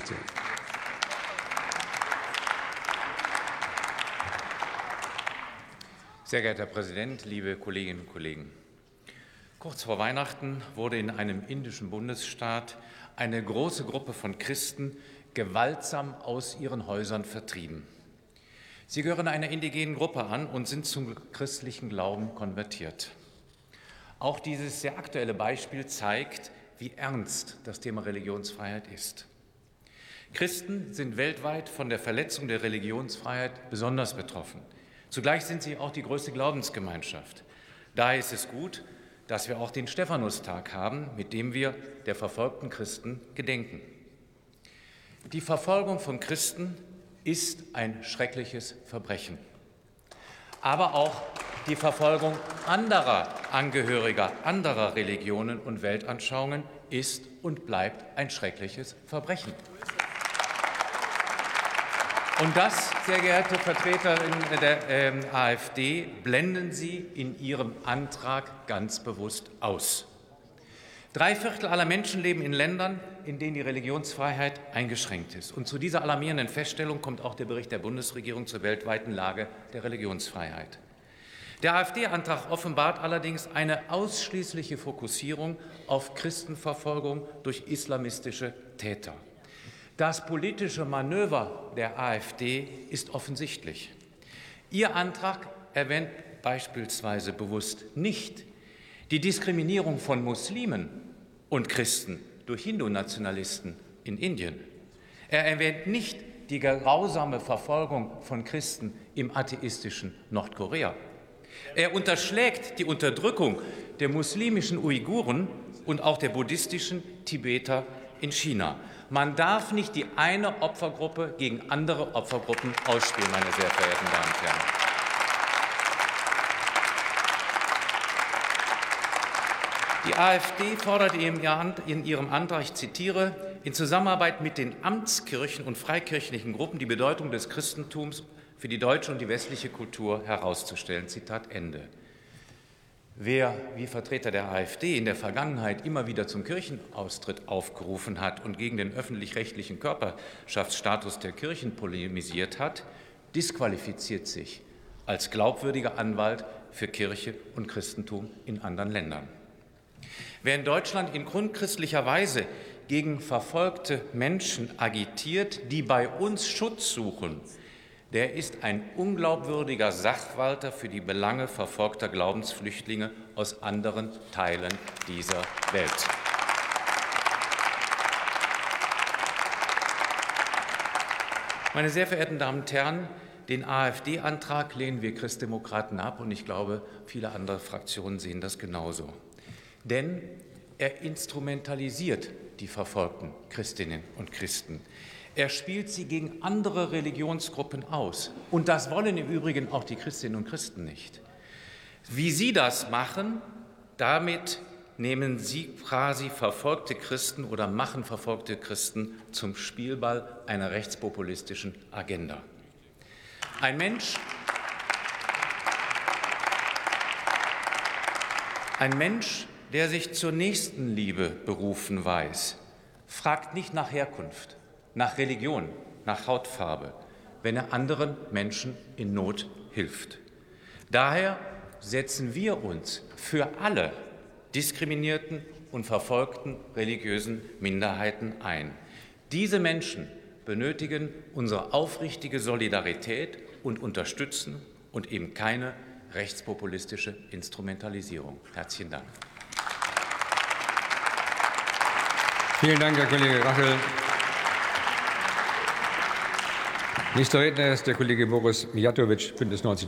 Fraktion. Sehr geehrter Herr Präsident, liebe Kolleginnen und Kollegen! Kurz vor Weihnachten wurde in einem indischen Bundesstaat eine große Gruppe von Christen gewaltsam aus ihren Häusern vertrieben. Sie gehören einer indigenen Gruppe an und sind zum christlichen Glauben konvertiert. Auch dieses sehr aktuelle Beispiel zeigt, wie ernst das Thema Religionsfreiheit ist. Christen sind weltweit von der Verletzung der Religionsfreiheit besonders betroffen. Zugleich sind sie auch die größte Glaubensgemeinschaft. Daher ist es gut, dass wir auch den Stephanustag haben, mit dem wir der verfolgten Christen gedenken. Die Verfolgung von Christen ist ein schreckliches Verbrechen. Aber auch die Verfolgung anderer Angehöriger anderer Religionen und Weltanschauungen ist und bleibt ein schreckliches Verbrechen. Und das, sehr geehrte Vertreterin der äh, AfD, blenden Sie in Ihrem Antrag ganz bewusst aus. Drei Viertel aller Menschen leben in Ländern, in denen die Religionsfreiheit eingeschränkt ist. Und zu dieser alarmierenden Feststellung kommt auch der Bericht der Bundesregierung zur weltweiten Lage der Religionsfreiheit. Der AfD-Antrag offenbart allerdings eine ausschließliche Fokussierung auf Christenverfolgung durch islamistische Täter. Das politische Manöver der AfD ist offensichtlich. Ihr Antrag erwähnt beispielsweise bewusst nicht die Diskriminierung von Muslimen und Christen durch Hindu-Nationalisten in Indien. Er erwähnt nicht die grausame Verfolgung von Christen im atheistischen Nordkorea. Er unterschlägt die Unterdrückung der muslimischen Uiguren und auch der buddhistischen Tibeter in China. Man darf nicht die eine Opfergruppe gegen andere Opfergruppen ausspielen, meine sehr verehrten Damen und Herren. Die AfD fordert in ihrem Antrag, ich zitiere, in Zusammenarbeit mit den Amtskirchen und freikirchlichen Gruppen die Bedeutung des Christentums für die deutsche und die westliche Kultur herauszustellen. Zitat Ende. Wer wie Vertreter der AfD in der Vergangenheit immer wieder zum Kirchenaustritt aufgerufen hat und gegen den öffentlich-rechtlichen Körperschaftsstatus der Kirchen polemisiert hat, disqualifiziert sich als glaubwürdiger Anwalt für Kirche und Christentum in anderen Ländern. Wer in Deutschland in grundchristlicher Weise gegen verfolgte Menschen agitiert, die bei uns Schutz suchen, der ist ein unglaubwürdiger Sachwalter für die Belange verfolgter Glaubensflüchtlinge aus anderen Teilen dieser Welt. Meine sehr verehrten Damen und Herren, den AfD-Antrag lehnen wir Christdemokraten ab und ich glaube, viele andere Fraktionen sehen das genauso. Denn er instrumentalisiert die verfolgten Christinnen und Christen. Er spielt sie gegen andere Religionsgruppen aus. Und das wollen im Übrigen auch die Christinnen und Christen nicht. Wie Sie das machen, damit nehmen Sie quasi verfolgte Christen oder machen verfolgte Christen zum Spielball einer rechtspopulistischen Agenda. Ein Mensch, ein Mensch, der sich zur Nächstenliebe berufen weiß, fragt nicht nach Herkunft, nach Religion, nach Hautfarbe, wenn er anderen Menschen in Not hilft. Daher setzen wir uns für alle diskriminierten und verfolgten religiösen Minderheiten ein. Diese Menschen benötigen unsere aufrichtige Solidarität und unterstützen und eben keine rechtspopulistische Instrumentalisierung. Herzlichen Dank. Vielen Dank, Herr Kollege Rachel. Nächster Redner ist der Kollege Boris Mijatovic, Bündnis 90